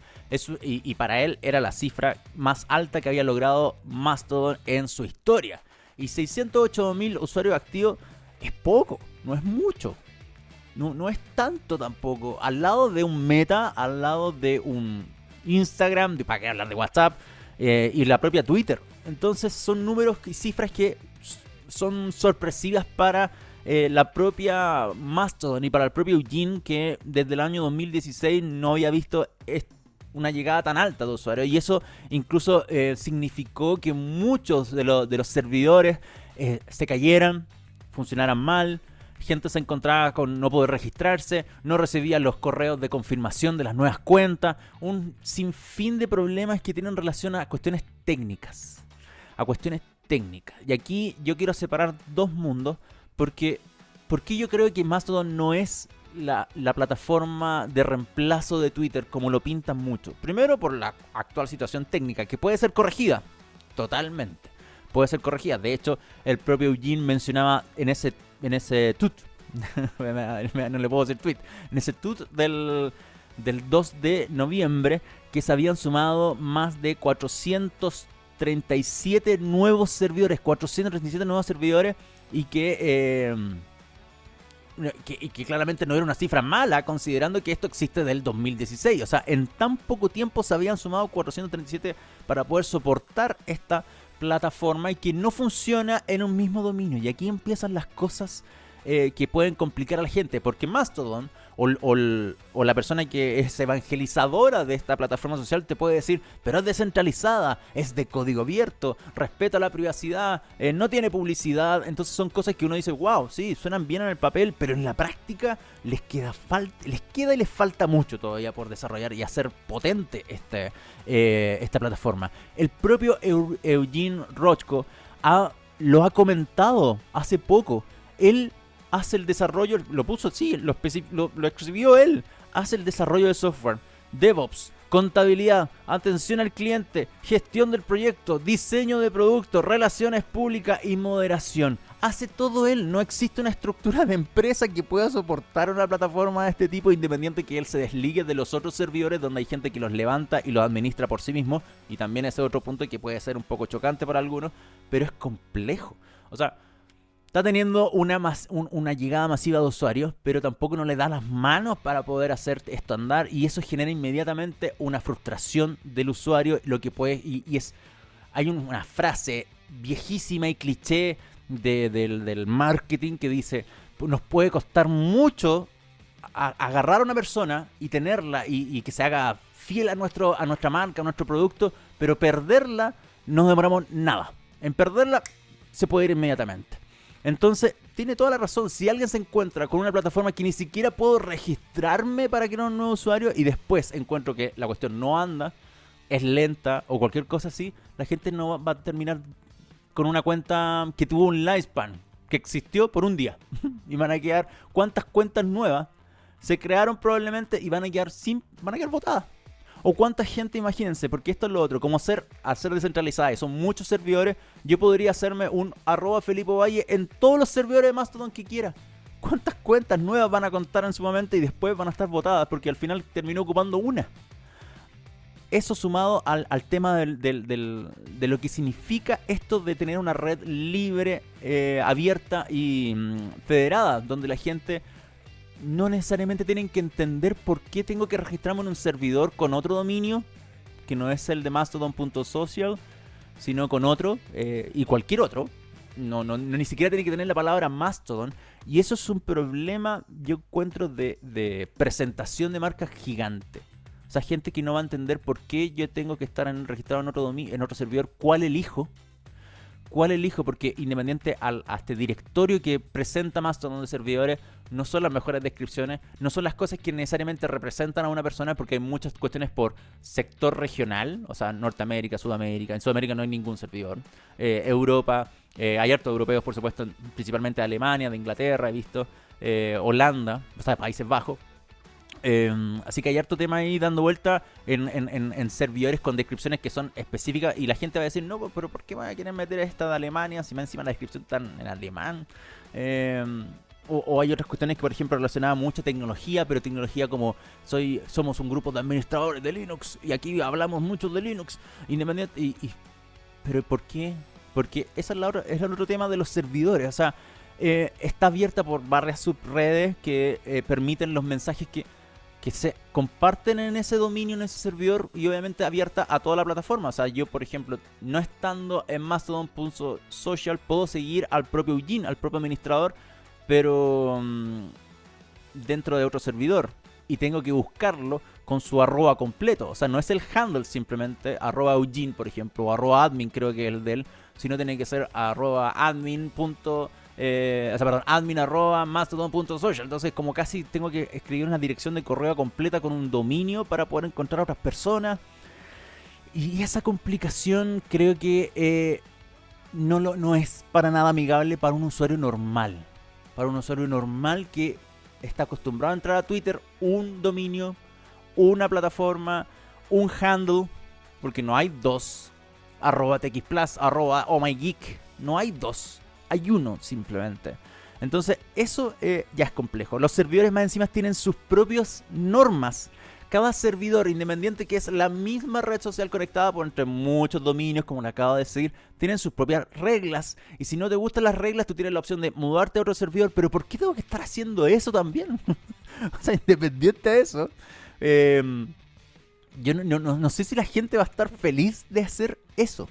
y, para él era la cifra más alta que había logrado Mastodon en su historia. Y 608 mil usuarios activos es poco, no es mucho. No, no es tanto tampoco. Al lado de un Meta, al lado de un Instagram, para qué hablar de WhatsApp, eh, y la propia Twitter. Entonces son números y cifras que son sorpresivas para eh, la propia Mastodon y para el propio Eugene que desde el año 2016 no había visto una llegada tan alta de usuarios y eso incluso eh, significó que muchos de, de los servidores se cayeran, funcionaran mal, gente se encontraba con no poder registrarse, no recibía los correos de confirmación de las nuevas cuentas, un sinfín de problemas que tienen relación a cuestiones técnicas, a cuestiones técnicas. Y aquí yo quiero separar dos mundos porque, porque yo creo que Mastodon no es la, la, plataforma de reemplazo de Twitter como lo pintan mucho. Primero por la actual situación técnica que puede ser corregida totalmente. Puede ser corregida. De hecho, el propio Eugene mencionaba en ese en ese tut, [LAUGHS] no le puedo decir tweet, en ese tut del, del 2 de noviembre que se habían sumado más de 437 nuevos servidores, 437 nuevos servidores y que, em, que, que, claramente no era una cifra mala considerando que esto existe del 2016. O sea, en tan poco tiempo se habían sumado 437 para poder soportar esta plataforma y que no funciona en un mismo dominio. Y aquí empiezan las cosas eh, que pueden complicar a la gente, porque Mastodon o, la persona que es evangelizadora de esta plataforma social te puede decir, pero es descentralizada, es de código abierto, respeta la privacidad, eh, no tiene publicidad. Entonces son cosas que uno dice, wow, sí, suenan bien en el papel, pero en la práctica les queda, les queda y les falta mucho todavía por desarrollar y hacer potente este, eh, esta plataforma. El propio Eugene Rochko lo ha comentado hace poco. Él hace el desarrollo, lo puso así, lo, lo, lo escribió él, hace el desarrollo de software, DevOps, contabilidad, atención al cliente, gestión del proyecto, diseño de producto, relaciones públicas y moderación. Hace todo él, no existe una estructura de empresa que pueda soportar una plataforma de este tipo independiente que él se desligue de los otros servidores donde hay gente que los levanta y los administra por sí mismo. Y también ese otro punto que puede ser un poco chocante para algunos, pero es complejo. O sea, está teniendo una, una llegada masiva de usuarios, pero tampoco no le da las manos para poder hacer esto andar y eso genera inmediatamente una frustración del usuario, lo que puede, y, es, hay una frase viejísima y cliché del, marketing que dice, nos puede costar mucho agarrar a una persona y tenerla y, que se haga fiel a, nuestro, a nuestra marca, a nuestro producto, pero perderla no demoramos nada. En perderla se puede ir inmediatamente. Entonces, tiene toda la razón. Si alguien se encuentra con una plataforma que ni siquiera puedo registrarme para crear un nuevo usuario y después encuentro que la cuestión no anda, es lenta o cualquier cosa así, la gente no va a terminar con una cuenta que tuvo un lifespan, que existió por un día. [LAUGHS] y van a quedar cuántas cuentas nuevas se crearon probablemente y van a quedar sin, van a quedar votadas. O cuánta gente, imagínense, porque esto es lo otro, como ser, al ser descentralizada y son muchos servidores, yo podría hacerme un arroba Felipe Valle en todos los servidores de Mastodon que quiera. ¿Cuántas cuentas nuevas van a contar en su momento y después van a estar votadas? Porque al final terminó ocupando una. Eso sumado al, tema de lo que significa esto de tener una red libre, eh, abierta y mm, federada, donde la gente no necesariamente tienen que entender por qué tengo que registrarme en un servidor con otro dominio, que no es el de mastodon.social, sino con otro eh, y cualquier otro. No, no, ni siquiera tiene que tener la palabra Mastodon. Y eso es un problema, yo encuentro, de, presentación de marcas gigante. O sea, gente que no va a entender por qué yo tengo que estar en, registrado en otro, en otro servidor, cuál elijo cuál elijo, porque independiente al, a este directorio que presenta Mastodon de servidores, no son las mejores descripciones, no son las cosas que necesariamente representan a una persona, porque hay muchas cuestiones por sector regional, o sea, Norteamérica, Sudamérica, en Sudamérica no hay ningún servidor, eh, Europa, eh, hay hartos europeos, por supuesto, principalmente de Alemania, de Inglaterra, he visto, eh, Holanda, o sea, Países Bajos, Em, así que hay harto tema ahí dando vuelta en, servidores con descripciones que son específicas y la gente va a decir, no, pero ¿por qué van a querer meter esta de Alemania si me encima la descripción está en alemán? Em, o, hay otras cuestiones que, por ejemplo, relacionadas mucha tecnología, pero tecnología como soy somos un grupo de administradores de Linux y aquí hablamos mucho de Linux independiente. Y, pero ¿por qué? Porque esa es, es el otro tema de los servidores. O sea, eh, está abierta por varias subredes que eh, permiten los mensajes que, que se comparten en ese dominio, en ese servidor y obviamente abierta a toda la plataforma. O sea, yo, por ejemplo, no estando en Mastodon.social, puedo seguir al propio Eugene, al propio administrador pero mm, dentro de otro servidor. Y tengo que buscarlo con su arroba completo. O sea, no es el handle simplemente, arroba Eugene, por ejemplo, o arroba admin, creo que es el de él, sino tiene que ser arroba admin. Eh, o sea, perdón, admin. Entonces, como casi tengo que escribir una dirección de correo completa con un dominio para poder encontrar a otras personas. Y esa complicación creo que eh, no, es para nada amigable para un usuario normal para un usuario normal que está acostumbrado a entrar a Twitter, un dominio, una plataforma, un handle, porque no hay dos, arroba txplus, arroba oh no hay dos, hay uno simplemente. Entonces eso eh, ya es complejo. Los servidores más encima tienen sus propias normas cada servidor independiente, que es la misma red social conectada por entre muchos dominios, como le acabo de decir, tienen sus propias reglas. Y si no te gustan las reglas, tú tienes la opción de mudarte a otro servidor. Pero ¿por qué tengo que estar haciendo eso también? [LAUGHS] o sea, independiente de eso. Em, yo no sé si la gente va a estar feliz de hacer eso.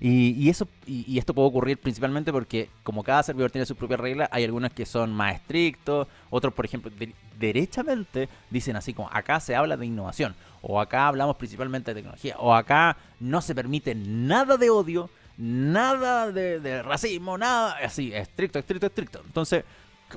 Y, eso, y, esto puede ocurrir principalmente porque como cada servidor tiene su propia regla, hay algunos que son más estrictos, otros por ejemplo derechamente dicen así como acá se habla de innovación, o acá hablamos principalmente de tecnología, o acá no se permite nada de odio, nada de, racismo, nada así, estricto, estricto, estricto. Entonces,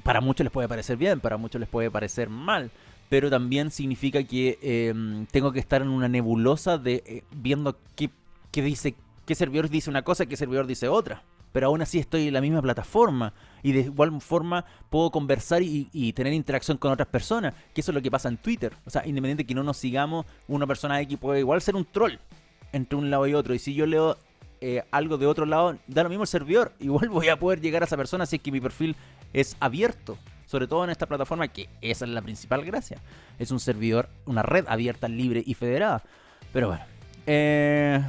para muchos les puede parecer bien, para muchos les puede parecer mal pero también significa que em, tengo que estar en una nebulosa de eh, viendo qué, qué, dice qué servidor dice una cosa y qué servidor dice otra. Pero aún así estoy en la misma plataforma y de igual forma puedo conversar y, tener interacción con otras personas, que eso es lo que pasa en Twitter. O sea, independiente de que no nos sigamos, una persona X puede igual ser un troll entre un lado y otro. Y si yo leo eh, algo de otro lado, da lo mismo el servidor. [LAUGHS] Igual voy a poder llegar a esa persona si es que mi perfil es abierto. Sobre todo en esta plataforma, que esa es la principal gracia. Es un servidor, una red abierta, libre y federada. Pero bueno. Eh,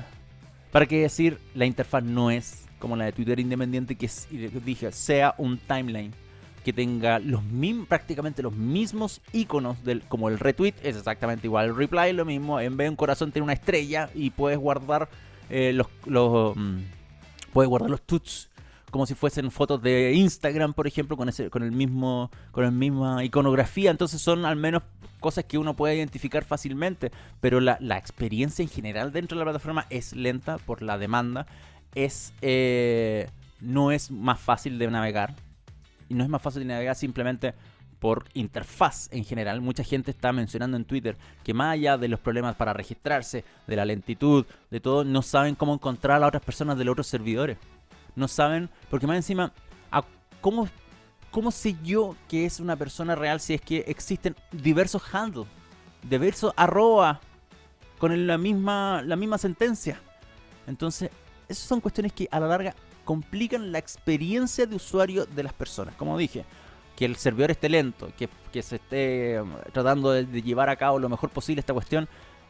para qué decir, la interfaz no es como la de Twitter independiente, que es, dije, sea un timeline que tenga los mismos, prácticamente los mismos iconos del, como el retweet, es exactamente igual. El reply lo mismo, en vez de un corazón tiene una estrella y puedes guardar eh, los, los mm, puedes guardar los tweets como si fuesen fotos de Instagram, por ejemplo, con ese, con el mismo, con la misma iconografía. Entonces son al menos cosas que uno puede identificar fácilmente. Pero la, experiencia en general dentro de la plataforma es lenta por la demanda. Es eh, no es más fácil de navegar. Y no es más fácil de navegar simplemente por interfaz en general. Mucha gente está mencionando en Twitter que más allá de los problemas para registrarse, de la lentitud, de todo, no saben cómo encontrar a otras personas de los otros servidores no saben, porque más encima, ¿cómo, ¿cómo sé yo que es una persona real si es que existen diversos handles, diversos arroba con la misma, la misma sentencia? Entonces, esas son cuestiones que a la larga complican la experiencia de usuario de las personas. Como dije, que el servidor esté lento, que, se esté um, tratando de, llevar a cabo lo mejor posible esta cuestión,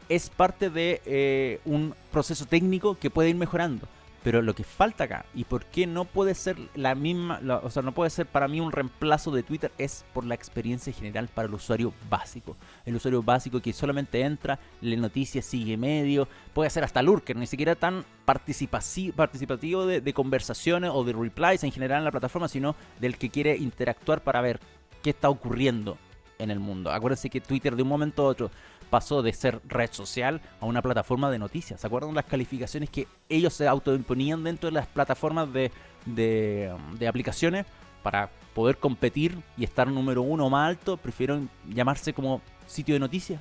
es parte de eh, un proceso técnico que puede ir mejorando. Pero lo que falta acá, y por qué no puede ser la misma, o sea, no puede ser para mí un reemplazo de Twitter, es por la experiencia general para el usuario básico. El usuario básico que solamente entra, lee noticias, sigue medio, puede ser hasta lurker, ni siquiera tan participativo de, conversaciones o de replies en general en la plataforma, sino del que quiere interactuar para ver qué está ocurriendo en el mundo. Acuérdense que Twitter de un momento a otro pasó de ser red social a una plataforma de noticias. ¿Se acuerdan las calificaciones que ellos se autoimponían dentro de las plataformas de, de, aplicaciones para poder competir y estar número uno más alto? Prefirieron llamarse como sitio de noticias.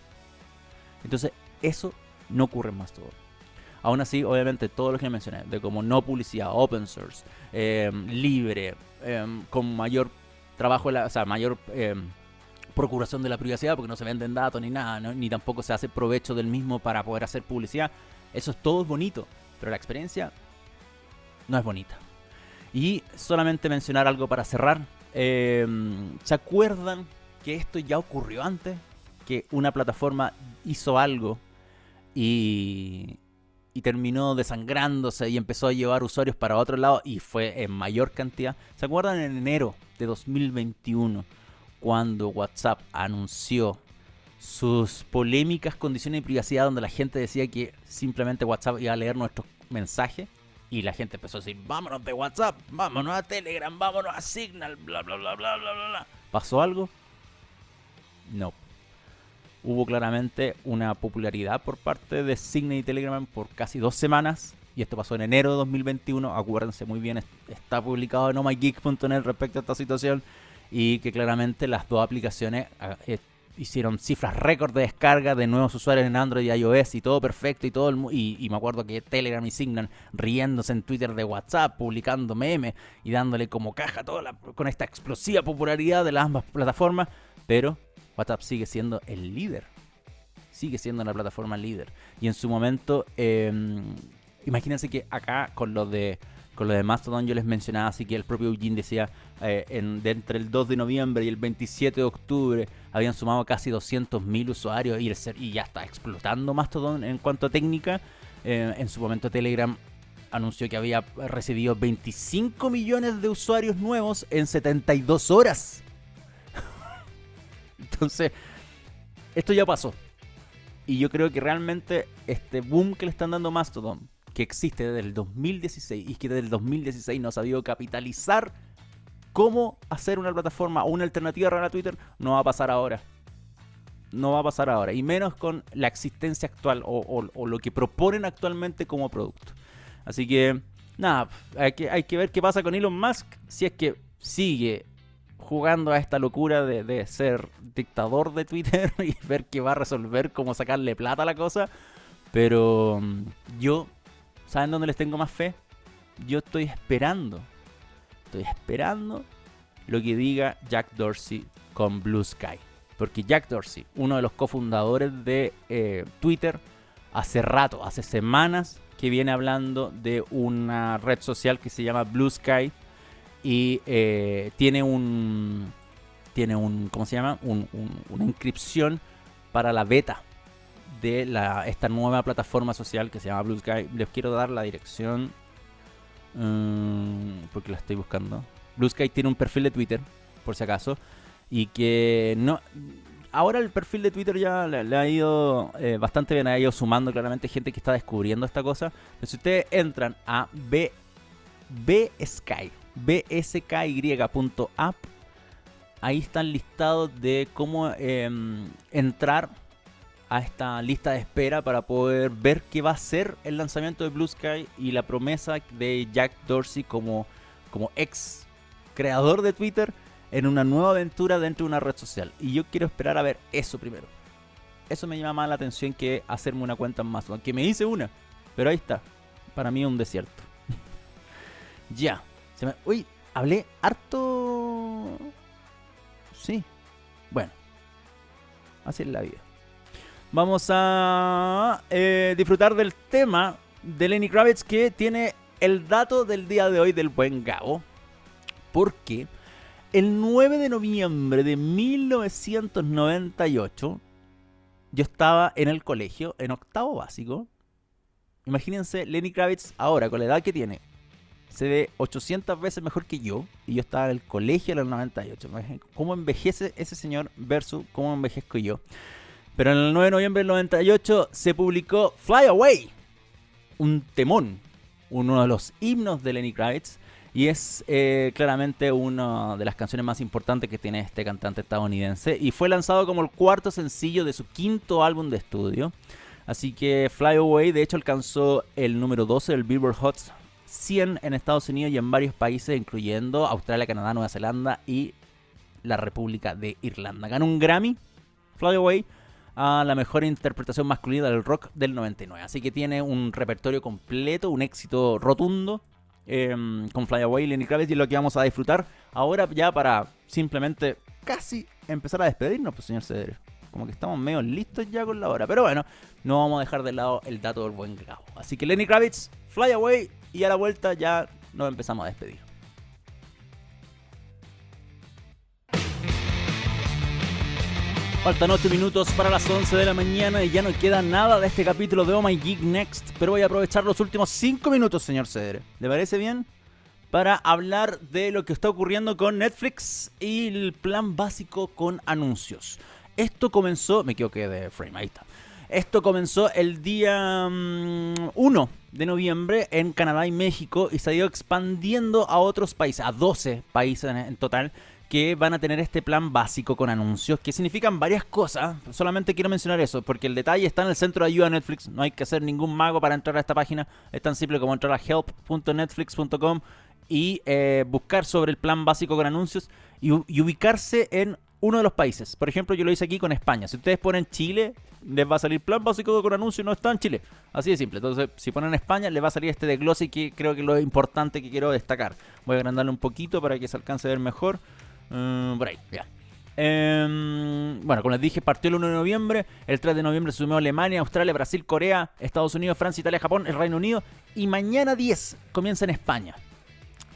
Entonces, eso no ocurre más todo. Aún así, obviamente, todo lo que mencioné, de como no publicidad, open source, eh, libre, eh, con mayor trabajo, o sea, mayor eh, procuración de la privacidad porque no se venden datos ni nada, ni tampoco se hace provecho del mismo para poder hacer publicidad. Eso es todo bonito, pero la experiencia no es bonita. Y solamente mencionar algo para cerrar. Em, ¿Se acuerdan que esto ya ocurrió antes? Que una plataforma hizo algo y, y terminó desangrándose y empezó a llevar usuarios para otro lado y fue en mayor cantidad. ¿Se acuerdan en enero de 2021 cuando WhatsApp anunció sus polémicas condiciones de privacidad donde la gente decía que simplemente WhatsApp iba a leer nuestros mensajes? Y la gente empezó a decir, vámonos de WhatsApp, vámonos a Telegram, vámonos a Signal, bla, bla, bla, bla, bla, bla. ¿Pasó algo? No. Hubo claramente una popularidad por parte de Signal y Telegram por casi dos semanas. Y esto pasó en enero de 2021. Acuérdense muy bien, está publicado en omygeek.net respecto a esta situación. Y que claramente las dos aplicaciones ah, eh, hicieron cifras récord de descarga de nuevos usuarios en Android y iOS y todo perfecto y todo el y, y me acuerdo que Telegram y Signal riéndose en Twitter de WhatsApp, publicando memes y dándole como caja toda con esta explosiva popularidad de las ambas plataformas, pero WhatsApp sigue siendo el líder. Sigue siendo la plataforma líder. Y en su momento, em, imagínense que acá con lo de con lo de Mastodon yo les mencionaba, así que el propio Eugene decía, eh, en, de entre el 2 de noviembre y el 27 de octubre habían sumado casi 200.000 usuarios y, el ya está explotando Mastodon en cuanto a técnica. Eh, en su momento Telegram anunció que había recibido 25 millones de usuarios nuevos en 72 horas. [LAUGHS] Entonces, esto ya pasó. Y yo creo que realmente este boom que le están dando Mastodon, que existe desde el 2016 y que desde el 2016 no ha sabido capitalizar cómo hacer una plataforma o una alternativa real a Twitter, no va a pasar ahora. No va a pasar ahora. Y menos con la existencia actual o, lo que proponen actualmente como producto. Así que, nada, hay que, hay que ver qué pasa con Elon Musk si es que sigue jugando a esta locura de, de, ser dictador de Twitter [LAUGHS] y ver qué va a resolver, cómo sacarle plata a la cosa. Pero mm, yo, ¿saben dónde les tengo más fe? Yo estoy esperando Estoy esperando lo que diga Jack Dorsey con Blue Sky. Porque Jack Dorsey, uno de los cofundadores de eh, Twitter, hace rato, hace semanas que viene hablando de una red social que se llama Blue Sky y eh, tiene un tiene un ¿cómo se llama? una inscripción para la beta de la, esta nueva plataforma social que se llama Blue Sky. Les quiero dar la dirección Mm, porque la estoy buscando. Blue Sky tiene un perfil de Twitter, por si acaso. Y que no. Ahora el perfil de Twitter ya le, ha ido eh, bastante bien, ha ido sumando claramente gente que está descubriendo esta cosa. Pero si ustedes entran a B, Bsky, bsky.app, ahí están listados de cómo em, entrar a esta lista de espera para poder ver qué va a ser el lanzamiento de Blue Sky y la promesa de Jack Dorsey como, como ex creador de Twitter en una nueva aventura dentro de una red social. Y yo quiero esperar a ver eso primero. Eso me llama más la atención que hacerme una cuenta en Mastodon. Que me hice una, pero ahí está. Para mí un desierto. [LAUGHS] ya. Uy, hablé harto... Sí. Bueno. Así es la vida vamos a eh, disfrutar del tema de Lenny Kravitz que tiene el dato del día de hoy del buen Gabo. Porque el 9 de noviembre de 1998 yo estaba en el colegio, en octavo básico. Imagínense Lenny Kravitz ahora, con la edad que tiene. Se ve 800 veces mejor que yo. Y yo estaba en el colegio en el 98. ¿Cómo envejece ese señor versus cómo envejezco yo? Pero en el 9 de noviembre del 98 se publicó Fly Away, un temón, uno de los himnos de Lenny Kravitz. Y es eh, claramente una de las canciones más importantes que tiene este cantante estadounidense. Y fue lanzado como el cuarto sencillo de su quinto álbum de estudio. Así que Fly Away de hecho alcanzó el número 12 del Billboard Hot 100 en Estados Unidos y en varios países, incluyendo Australia, Canadá, Nueva Zelanda y la República de Irlanda. Ganó un Grammy, Fly Away, a la mejor interpretación masculina del rock del 99. Así que tiene un repertorio completo, un éxito rotundo em, con Fly Away, Lenny Kravitz y lo que vamos a disfrutar ahora ya para simplemente casi empezar a despedirnos, pues señor Cedero. Como que estamos medio listos ya con la hora. Pero bueno, no vamos a dejar de lado el dato del buen Gabo. Así que Lenny Kravitz, Fly Away y a la vuelta ya nos empezamos a despedir. Faltan 8 minutos para las 11 de la mañana y ya no queda nada de este capítulo de Oh My Geek Next, pero voy a aprovechar los últimos 5 minutos, señor Cedre. ¿Le parece bien? Para hablar de lo que está ocurriendo con Netflix y el plan básico con anuncios. Esto comenzó, me equivoqué de frame, ahí está. Esto comenzó el día 1 mm, de noviembre en Canadá y México y se ha ido expandiendo a otros países, a 12 países en total que van a tener este plan básico con anuncios que significan varias cosas. Solamente quiero mencionar eso, porque el detalle está en el centro de ayuda de Netflix. No hay que hacer ningún mago para entrar a esta página. Es tan simple como entrar a help.netflix.com y eh, buscar sobre el plan básico con anuncios y, ubicarse en uno de los países. Por ejemplo, yo lo hice aquí con España. Si ustedes ponen Chile, les va a salir plan básico con anuncios, no está en Chile. Así de simple. Entonces, si ponen España, les va a salir este de y que creo que es lo importante que quiero destacar. Voy a agrandarlo un poquito para que se alcance a ver mejor. Mm, por ahí, ya. Em, bueno, como les dije, partió el 1 de noviembre. El 3 de noviembre se sumió Alemania, Australia, Brasil, Corea, Estados Unidos, Francia, Italia, Japón, el Reino Unido. Y mañana 10 comienza en España.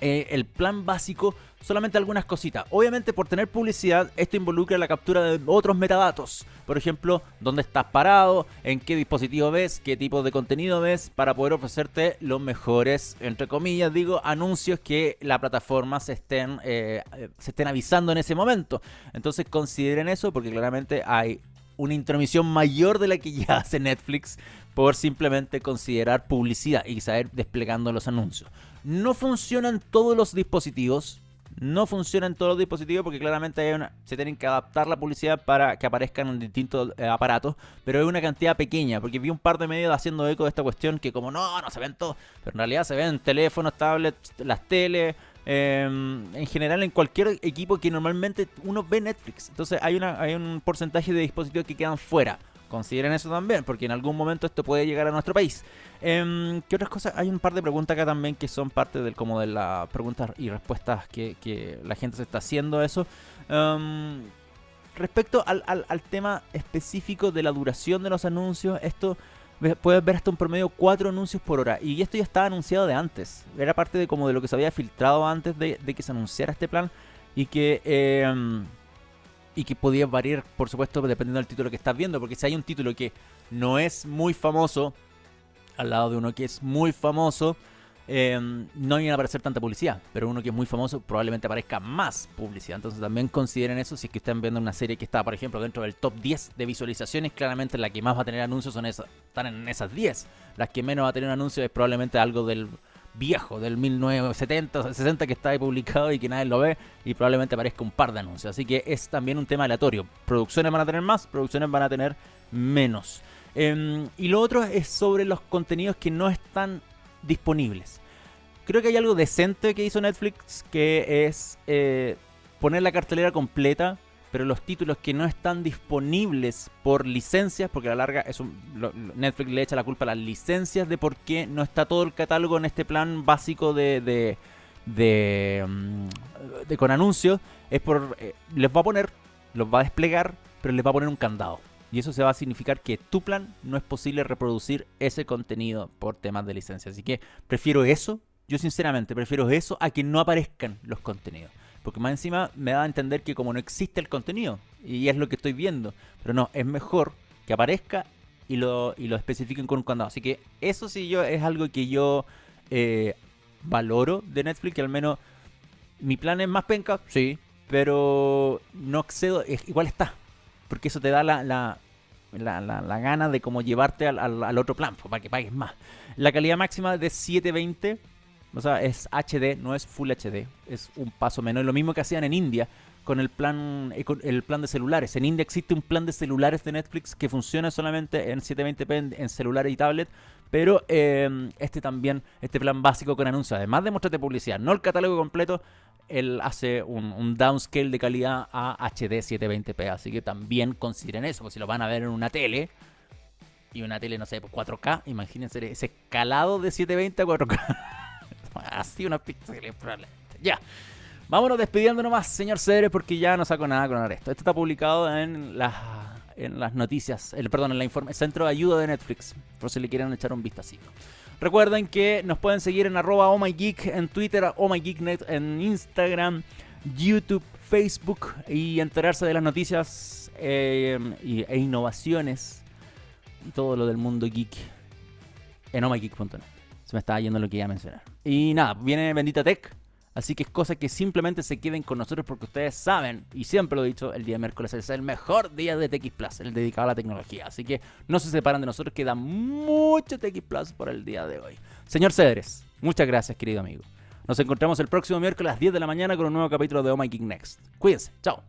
Eh, el plan básico, solamente algunas cositas. Obviamente por tener publicidad, esto involucra la captura de otros metadatos. Por ejemplo, dónde estás parado, en qué dispositivo ves, qué tipo de contenido ves, para poder ofrecerte los mejores, entre comillas, digo, anuncios que la plataforma estén, eh, se estén avisando en ese momento. Entonces consideren eso porque claramente hay una intromisión mayor de la que ya [LAUGHS] hace Netflix por simplemente considerar publicidad y saber desplegando los anuncios. No funcionan todos los dispositivos. No funcionan todos los dispositivos porque claramente hay una, se tienen que adaptar la publicidad para que aparezcan en distintos eh, aparatos, pero hay una cantidad pequeña, porque vi un par de medios haciendo eco de esta cuestión que como no, no se ven todos, pero en realidad se ven teléfonos, tablets, las teles, em, en general en cualquier equipo que normalmente uno ve Netflix. Entonces hay, una, hay un porcentaje de dispositivos que quedan fuera. Consideren eso también, porque en algún momento esto puede llegar a nuestro país. Eh, ¿Qué otras cosas? Hay un par de preguntas acá también que son parte del como de las preguntas y respuestas que, la gente se está haciendo eso. Em, respecto al, tema específico de la duración de los anuncios, esto puedes ver hasta un promedio cuatro anuncios por hora. Y esto ya estaba anunciado de antes. Era parte de como de lo que se había filtrado antes de, que se anunciara este plan. Y que eh, y que podía variar, por supuesto, dependiendo del título que estás viendo, porque si hay un título que no es muy famoso, al lado de uno que es muy famoso, em, no iban a aparecer tanta publicidad, pero uno que es muy famoso probablemente aparezca más publicidad. Entonces también consideren eso si es que están viendo una serie que está, por ejemplo, dentro del top 10 de visualizaciones, claramente la que más va a tener anuncios son esas, están en esas 10. Las que menos va a tener anuncios es probablemente algo del viejo del 1970, 60 que está ahí publicado y que nadie lo ve y probablemente aparezca un par de anuncios. Así que es también un tema aleatorio. Producciones van a tener más, producciones van a tener menos. Em, y lo otro es sobre los contenidos que no están disponibles. Creo que hay algo decente que hizo Netflix que es eh, poner la cartelera completa pero los títulos que no están disponibles por licencias, porque a la larga es Netflix le echa la culpa a las licencias de por qué no está todo el catálogo en este plan básico de, de, de, mm, con anuncios, es por eh, les va a poner, los va a desplegar, pero les va a poner un candado. Y eso se va a significar que tu plan no es posible reproducir ese contenido por temas de licencia. Así que prefiero eso, yo sinceramente prefiero eso a que no aparezcan los contenidos. Porque más encima me da a entender que como no existe el contenido, y es lo que estoy viendo, pero no, es mejor que aparezca y lo, y lo especifiquen con un candado. Así que eso sí yo es algo que yo eh, valoro de Netflix, que al menos mi plan es más penca, sí, pero no excedo, igual está, porque eso te da la, la, la, gana de como llevarte al, al, otro plan, pues, para que pagues más. La calidad máxima de 720 o sea, es HD, no es Full HD, es un paso menos. Lo mismo que hacían en India con el plan, eh, el plan de celulares. En India existe un plan de celulares de Netflix que funciona solamente en 720p en, celulares y tablet, pero em, este también, este plan básico con anuncios, además de mostrarte publicidad, no el catálogo completo, él hace un, downscale de calidad a HD 720p, así que también consideren eso, porque si lo van a ver en una tele, y una tele, no sé, 4K, imagínense ese escalado de 720 a 4K. [LAUGHS] [LAUGHS] Así unos píxeles probablemente. Ya. Vámonos despidiendo nomás, señor Cedre, porque ya no saco nada con esto. Esto está publicado en las, en las noticias, el, perdón, en la informe, Centro de Ayuda de Netflix, por si le quieren echar un vistacito. Recuerden que nos pueden seguir en arroba oh en Twitter, ohmygeeknet en Instagram, YouTube, Facebook y enterarse de las noticias eh, e innovaciones y todo lo del mundo geek en omageek.net. Se me estaba yendo lo que iba a mencionar. Y nada, viene Bendita Tech. Así que es cosa que simplemente se queden con nosotros porque ustedes saben, y siempre lo he dicho, el día miércoles es el mejor día de TX Plus, el dedicado a la tecnología. Así que no se separan de nosotros, queda mucho TX Plus por el día de hoy. Señor Cedres, muchas gracias, querido amigo. Nos encontramos el próximo miércoles a las 10 de la mañana con un nuevo capítulo de Oh My Geek Next. Cuídense, chao.